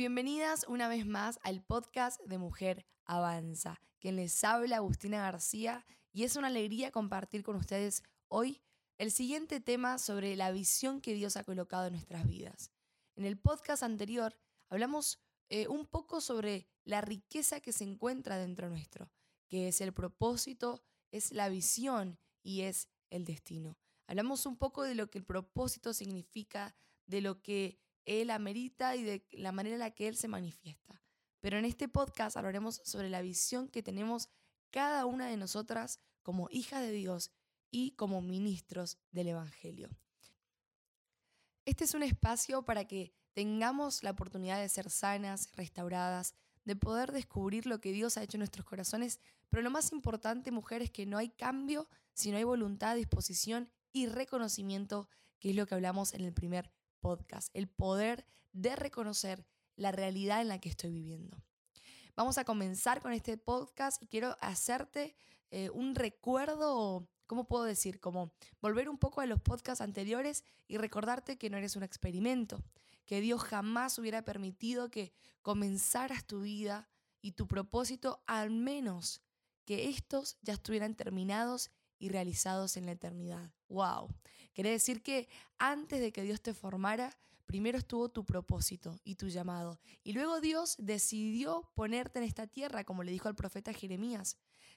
Bienvenidas una vez más al podcast de Mujer Avanza. Quien les habla, Agustina García, y es una alegría compartir con ustedes hoy el siguiente tema sobre la visión que Dios ha colocado en nuestras vidas. En el podcast anterior hablamos eh, un poco sobre la riqueza que se encuentra dentro nuestro, que es el propósito, es la visión y es el destino. Hablamos un poco de lo que el propósito significa, de lo que Él amerita y de la manera en la que Él se manifiesta. Pero en este podcast hablaremos sobre la visión que tenemos cada una de nosotras como hijas de Dios y como ministros del Evangelio. Este es un espacio para que tengamos la oportunidad de ser sanas, restauradas, de poder descubrir lo que Dios ha hecho en nuestros corazones, pero lo más importante, mujer, es que no hay cambio si no hay voluntad, disposición y reconocimiento, que es lo que hablamos en el primer podcast, el poder de reconocer la realidad en la que estoy viviendo. Vamos a comenzar con este podcast y quiero hacerte eh, un recuerdo, ¿cómo puedo decir? Como volver un poco a los podcasts anteriores y recordarte que no eres un experimento, que Dios jamás hubiera permitido que comenzaras tu vida y tu propósito, al menos que estos ya estuvieran terminados y realizados en la eternidad. ¡Wow! Quiere decir que antes de que Dios te formara, primero estuvo tu propósito y tu llamado. Y luego Dios decidió ponerte en esta tierra, como le dijo al profeta Jeremías.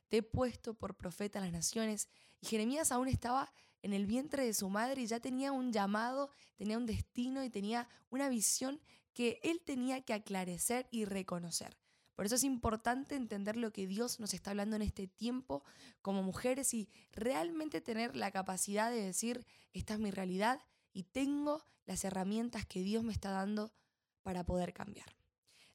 Te he puesto por profeta a las naciones. Y Jeremías aún estaba en el vientre de su madre y ya tenía un llamado, tenía un destino y tenía una visión que él tenía que aclarecer y reconocer. Por eso es importante entender lo que Dios nos está hablando en este tiempo como mujeres y realmente tener la capacidad de decir, esta es mi realidad y tengo las herramientas que Dios me está dando para poder cambiar.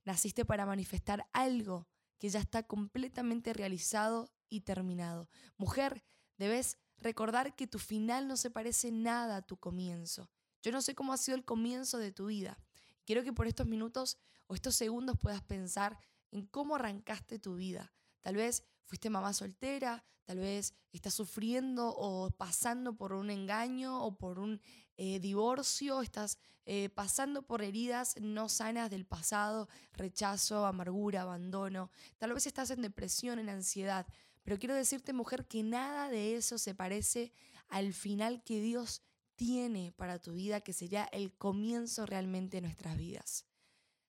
Naciste para manifestar algo que ya está completamente realizado y terminado. Mujer, debes recordar que tu final no se parece nada a tu comienzo. Yo no sé cómo ha sido el comienzo de tu vida. Quiero que por estos minutos o estos segundos puedas pensar en cómo arrancaste tu vida. Tal vez fuiste mamá soltera, tal vez estás sufriendo o pasando por un engaño o por un eh, divorcio, estás eh, pasando por heridas no sanas del pasado, rechazo, amargura, abandono, tal vez estás en depresión, en ansiedad, pero quiero decirte mujer que nada de eso se parece al final que Dios tiene para tu vida, que sería el comienzo realmente de nuestras vidas.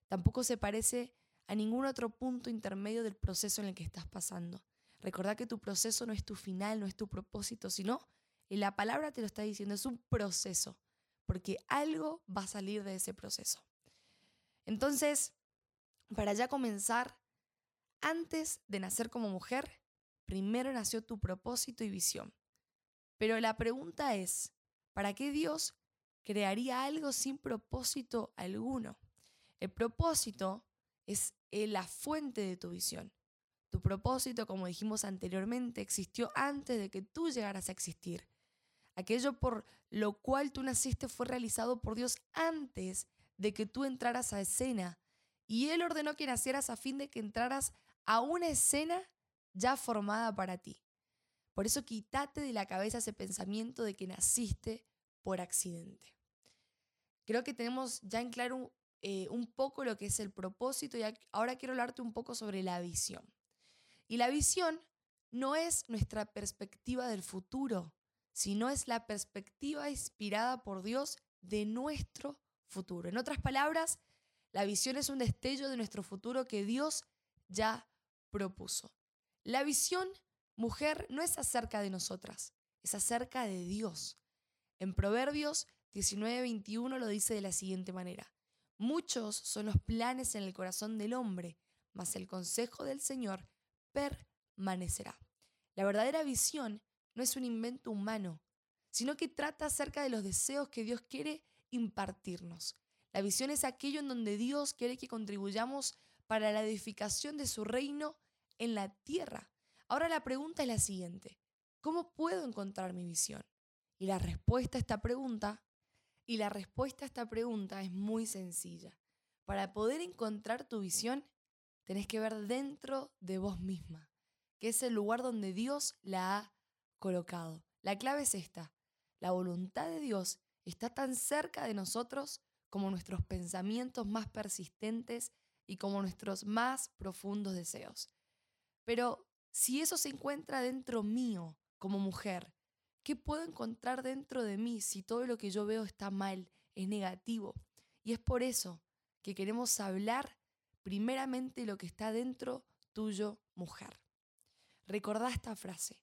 Tampoco se parece a ningún otro punto intermedio del proceso en el que estás pasando. Recordá que tu proceso no es tu final, no es tu propósito, sino, y la palabra te lo está diciendo, es un proceso, porque algo va a salir de ese proceso. Entonces, para ya comenzar, antes de nacer como mujer, primero nació tu propósito y visión. Pero la pregunta es, ¿para qué Dios crearía algo sin propósito alguno? El propósito es eh, la fuente de tu visión. Tu propósito, como dijimos anteriormente, existió antes de que tú llegaras a existir. Aquello por lo cual tú naciste fue realizado por Dios antes de que tú entraras a escena. Y Él ordenó que nacieras a fin de que entraras a una escena ya formada para ti. Por eso quítate de la cabeza ese pensamiento de que naciste por accidente. Creo que tenemos ya en claro eh, un poco lo que es el propósito y ahora quiero hablarte un poco sobre la visión. Y la visión no es nuestra perspectiva del futuro, sino es la perspectiva inspirada por Dios de nuestro futuro. En otras palabras, la visión es un destello de nuestro futuro que Dios ya propuso. La visión, mujer, no es acerca de nosotras, es acerca de Dios. En Proverbios 19:21 lo dice de la siguiente manera. Muchos son los planes en el corazón del hombre, mas el consejo del Señor permanecerá. La verdadera visión no es un invento humano, sino que trata acerca de los deseos que Dios quiere impartirnos. La visión es aquello en donde Dios quiere que contribuyamos para la edificación de su reino en la tierra. Ahora la pregunta es la siguiente, ¿cómo puedo encontrar mi visión? Y la respuesta a esta pregunta y la respuesta a esta pregunta es muy sencilla. Para poder encontrar tu visión, tenés que ver dentro de vos misma, que es el lugar donde Dios la ha colocado. La clave es esta. La voluntad de Dios está tan cerca de nosotros como nuestros pensamientos más persistentes y como nuestros más profundos deseos. Pero si eso se encuentra dentro mío como mujer, ¿qué puedo encontrar dentro de mí si todo lo que yo veo está mal, es negativo? Y es por eso que queremos hablar primeramente lo que está dentro tuyo, mujer. Recordá esta frase.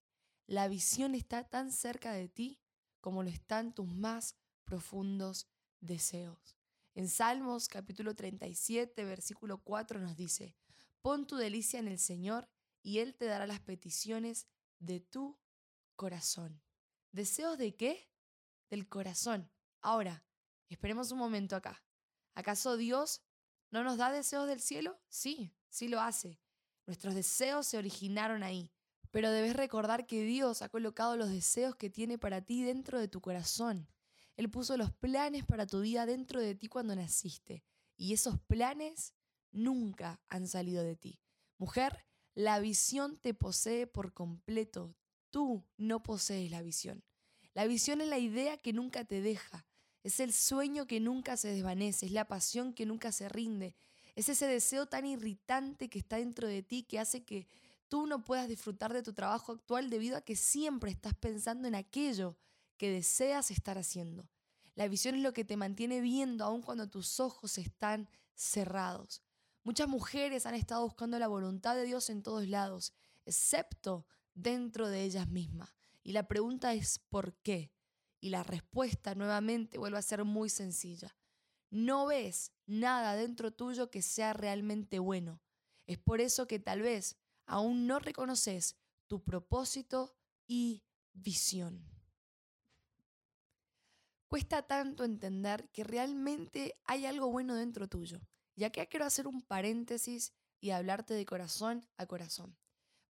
La visión está tan cerca de ti como lo están tus más profundos deseos. En Salmos capítulo 37, versículo 4 nos dice, pon tu delicia en el Señor y Él te dará las peticiones de tu corazón. ¿Deseos de qué? Del corazón. Ahora, esperemos un momento acá. ¿Acaso Dios no nos da deseos del cielo? Sí, sí lo hace. Nuestros deseos se originaron ahí. Pero debes recordar que Dios ha colocado los deseos que tiene para ti dentro de tu corazón. Él puso los planes para tu vida dentro de ti cuando naciste. Y esos planes nunca han salido de ti. Mujer, la visión te posee por completo. Tú no posees la visión. La visión es la idea que nunca te deja. Es el sueño que nunca se desvanece. Es la pasión que nunca se rinde. Es ese deseo tan irritante que está dentro de ti que hace que tú no puedas disfrutar de tu trabajo actual debido a que siempre estás pensando en aquello que deseas estar haciendo. La visión es lo que te mantiene viendo aun cuando tus ojos están cerrados. Muchas mujeres han estado buscando la voluntad de Dios en todos lados, excepto dentro de ellas mismas. Y la pregunta es ¿por qué? Y la respuesta nuevamente vuelve a ser muy sencilla. No ves nada dentro tuyo que sea realmente bueno. Es por eso que tal vez aún no reconoces tu propósito y visión. Cuesta tanto entender que realmente hay algo bueno dentro tuyo. Y acá quiero hacer un paréntesis y hablarte de corazón a corazón.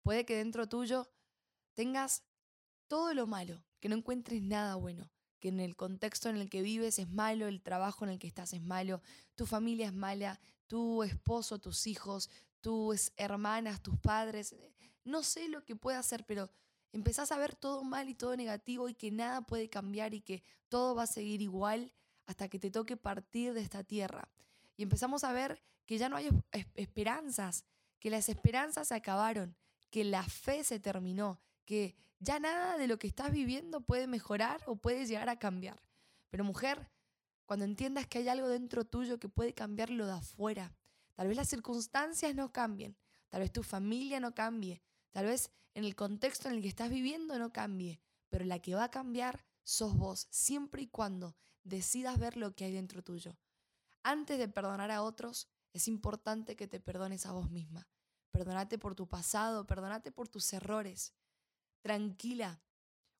Puede que dentro tuyo tengas todo lo malo, que no encuentres nada bueno, que en el contexto en el que vives es malo, el trabajo en el que estás es malo, tu familia es mala, tu esposo, tus hijos, tus hermanas, tus padres, eh, no sé lo que puede hacer, pero empezás a ver todo mal y todo negativo y que nada puede cambiar y que todo va a seguir igual hasta que te toque partir de esta tierra. Y empezamos a ver que ya no hay esperanzas, que las esperanzas se acabaron, que la fe se terminó, que ya nada de lo que estás viviendo puede mejorar o puede llegar a cambiar. Pero mujer, cuando entiendas que hay algo dentro tuyo que puede cambiar lo de afuera, Tal vez las circunstancias no cambien, tal vez tu familia no cambie, tal vez en el contexto en el que estás viviendo no cambie, pero la que va a cambiar sos vos, siempre y cuando decidas ver lo que hay dentro tuyo. Antes de perdonar a otros, es importante que te perdones a vos misma. Perdonate por tu pasado, perdonate por tus errores. Tranquila.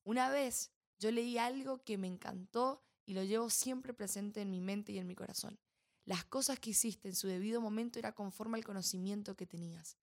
Una vez yo leí algo que me encantó y lo llevo siempre presente en mi mente y en mi corazón. Las cosas que hiciste en su debido momento era conforme al conocimiento que tenías.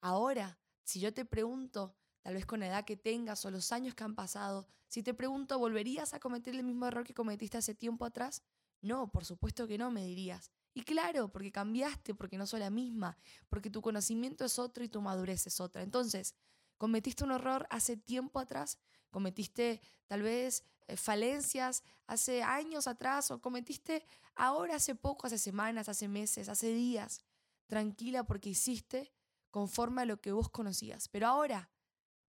Ahora, si yo te pregunto, tal vez con la edad que tengas o los años que han pasado, si te pregunto, ¿volverías a cometer el mismo error que cometiste hace tiempo atrás? No, por supuesto que no, me dirías. Y claro, porque cambiaste, porque no soy la misma, porque tu conocimiento es otro y tu madurez es otra. Entonces, ¿cometiste un error hace tiempo atrás? ¿Cometiste tal vez eh, falencias hace años atrás o cometiste ahora hace poco, hace semanas, hace meses, hace días. Tranquila porque hiciste conforme a lo que vos conocías. Pero ahora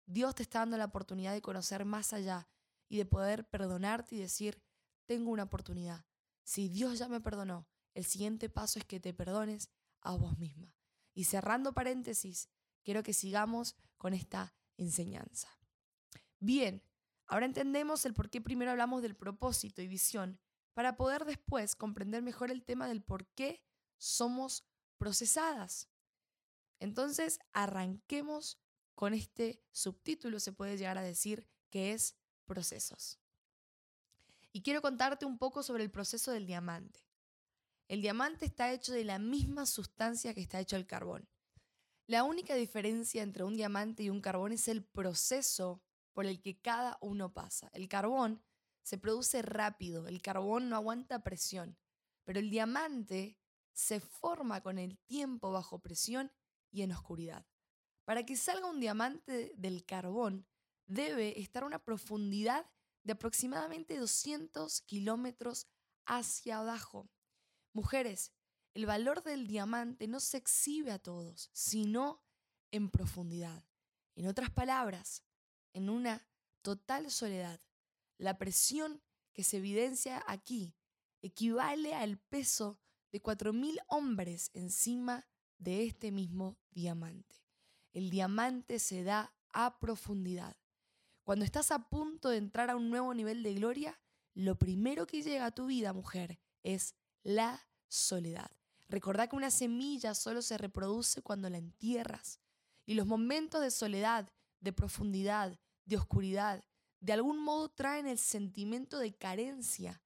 Dios te está dando la oportunidad de conocer más allá y de poder perdonarte y decir, tengo una oportunidad. Si Dios ya me perdonó, el siguiente paso es que te perdones a vos misma. Y cerrando paréntesis, quiero que sigamos con esta enseñanza. Bien, Ahora entendemos el por qué primero hablamos del propósito y visión para poder después comprender mejor el tema del por qué somos procesadas. Entonces, arranquemos con este subtítulo, se puede llegar a decir, que es procesos. Y quiero contarte un poco sobre el proceso del diamante. El diamante está hecho de la misma sustancia que está hecho el carbón. La única diferencia entre un diamante y un carbón es el proceso por el que cada uno pasa. El carbón se produce rápido, el carbón no aguanta presión, pero el diamante se forma con el tiempo bajo presión y en oscuridad. Para que salga un diamante del carbón, debe estar a una profundidad de aproximadamente 200 kilómetros hacia abajo. Mujeres, el valor del diamante no se exhibe a todos, sino en profundidad. En otras palabras, en una total soledad. La presión que se evidencia aquí equivale al peso de 4.000 hombres encima de este mismo diamante. El diamante se da a profundidad. Cuando estás a punto de entrar a un nuevo nivel de gloria, lo primero que llega a tu vida, mujer, es la soledad. Recordá que una semilla solo se reproduce cuando la entierras. Y los momentos de soledad, de profundidad, de oscuridad, de algún modo traen el sentimiento de carencia.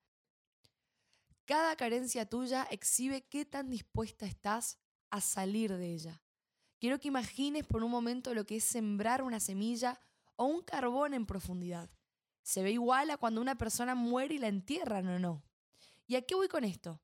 Cada carencia tuya exhibe qué tan dispuesta estás a salir de ella. Quiero que imagines por un momento lo que es sembrar una semilla o un carbón en profundidad. Se ve igual a cuando una persona muere y la entierran o no. ¿Y a qué voy con esto?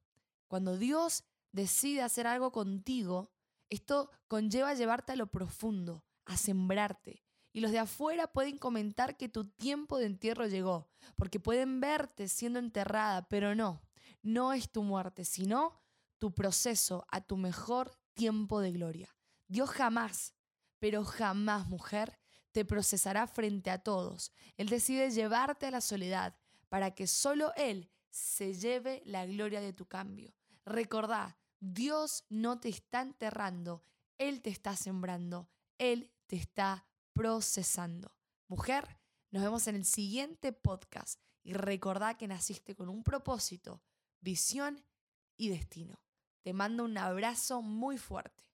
Cuando Dios decide hacer algo contigo, esto conlleva llevarte a lo profundo, a sembrarte. Y los de afuera pueden comentar que tu tiempo de entierro llegó, porque pueden verte siendo enterrada, pero no, no es tu muerte, sino tu proceso a tu mejor tiempo de gloria. Dios jamás, pero jamás, mujer, te procesará frente a todos. Él decide llevarte a la soledad para que solo Él se lleve la gloria de tu cambio. Recordá, Dios no te está enterrando, Él te está sembrando, Él te está procesando. Mujer, nos vemos en el siguiente podcast y recordá que naciste con un propósito, visión y destino. Te mando un abrazo muy fuerte.